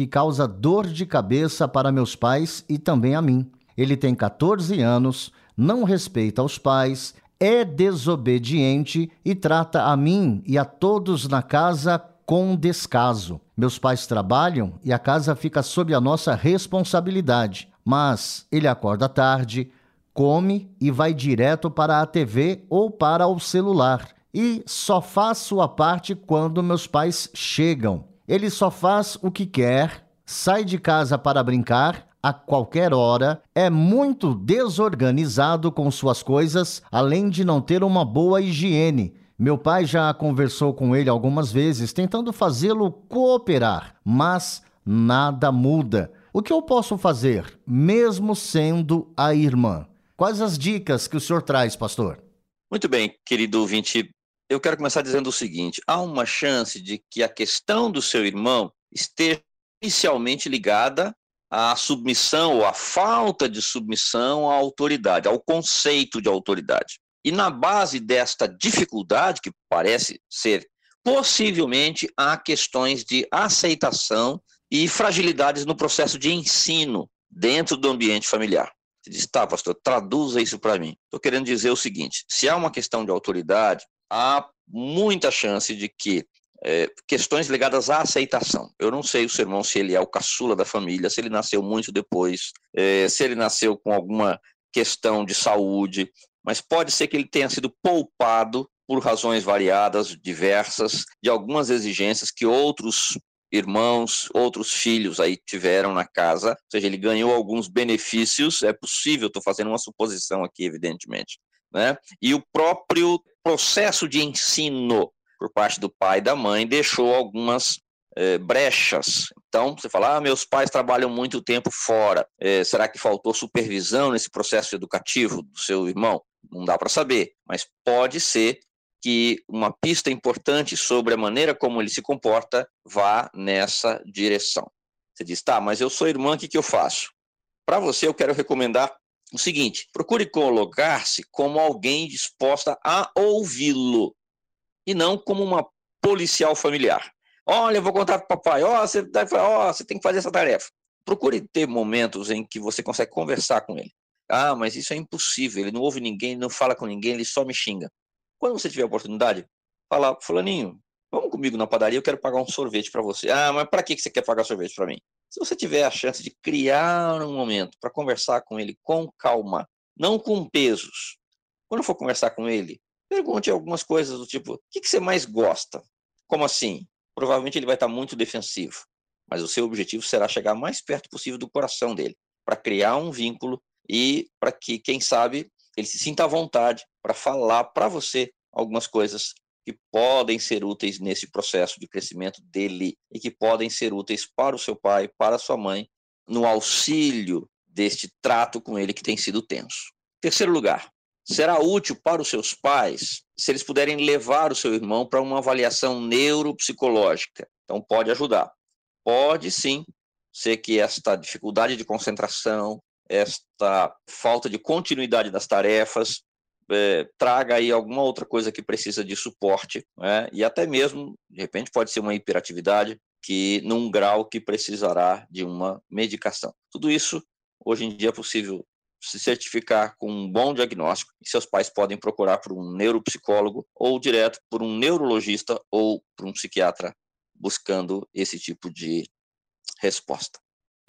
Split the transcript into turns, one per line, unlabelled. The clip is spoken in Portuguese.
que causa dor de cabeça para meus pais e também a mim. Ele tem 14 anos, não respeita os pais, é desobediente e trata a mim e a todos na casa com descaso. Meus pais trabalham e a casa fica sob a nossa responsabilidade, mas ele acorda tarde, come e vai direto para a TV ou para o celular. E só faz sua parte quando meus pais chegam. Ele só faz o que quer, sai de casa para brincar a qualquer hora, é muito desorganizado com suas coisas, além de não ter uma boa higiene. Meu pai já conversou com ele algumas vezes, tentando fazê-lo cooperar, mas nada muda. O que eu posso fazer, mesmo sendo a irmã? Quais as dicas que o senhor traz, pastor?
Muito bem, querido ouvinte eu quero começar dizendo o seguinte: há uma chance de que a questão do seu irmão esteja inicialmente ligada à submissão ou à falta de submissão à autoridade, ao conceito de autoridade. E na base desta dificuldade, que parece ser, possivelmente há questões de aceitação e fragilidades no processo de ensino dentro do ambiente familiar. Você diz, tá, pastor, traduza isso para mim. Estou querendo dizer o seguinte: se há uma questão de autoridade, há muita chance de que é, questões ligadas à aceitação. Eu não sei o seu irmão se ele é o caçula da família, se ele nasceu muito depois, é, se ele nasceu com alguma questão de saúde, mas pode ser que ele tenha sido poupado por razões variadas, diversas, de algumas exigências que outros irmãos, outros filhos aí tiveram na casa, ou seja, ele ganhou alguns benefícios, é possível, estou fazendo uma suposição aqui, evidentemente, né? E o próprio processo de ensino por parte do pai e da mãe deixou algumas é, brechas. Então, você fala, ah, meus pais trabalham muito tempo fora. É, será que faltou supervisão nesse processo educativo do seu irmão? Não dá para saber, mas pode ser que uma pista importante sobre a maneira como ele se comporta vá nessa direção. Você diz, tá, mas eu sou irmã, o que, que eu faço? Para você, eu quero recomendar o seguinte: procure colocar-se como alguém disposta a ouvi-lo e não como uma policial familiar. Olha, eu vou contar para o papai, ó, oh, você, oh, você tem que fazer essa tarefa. Procure ter momentos em que você consegue conversar com ele. Ah, mas isso é impossível, ele não ouve ninguém, não fala com ninguém, ele só me xinga. Quando você tiver oportunidade, fala, fulaninho, vamos comigo na padaria, eu quero pagar um sorvete para você. Ah, mas para que você quer pagar sorvete para mim? Se você tiver a chance de criar um momento para conversar com ele com calma, não com pesos, quando for conversar com ele, pergunte algumas coisas do tipo: o que, que você mais gosta? Como assim? Provavelmente ele vai estar muito defensivo, mas o seu objetivo será chegar mais perto possível do coração dele, para criar um vínculo e para que, quem sabe, ele se sinta à vontade para falar para você algumas coisas que podem ser úteis nesse processo de crescimento dele e que podem ser úteis para o seu pai, para a sua mãe, no auxílio deste trato com ele que tem sido tenso. Terceiro lugar, será útil para os seus pais se eles puderem levar o seu irmão para uma avaliação neuropsicológica. Então, pode ajudar. Pode sim ser que esta dificuldade de concentração, esta falta de continuidade das tarefas, é, traga aí alguma outra coisa que precisa de suporte, né? e até mesmo, de repente, pode ser uma hiperatividade que num grau que precisará de uma medicação. Tudo isso, hoje em dia, é possível se certificar com um bom diagnóstico e seus pais podem procurar por um neuropsicólogo ou direto por um neurologista ou por um psiquiatra buscando esse tipo de resposta.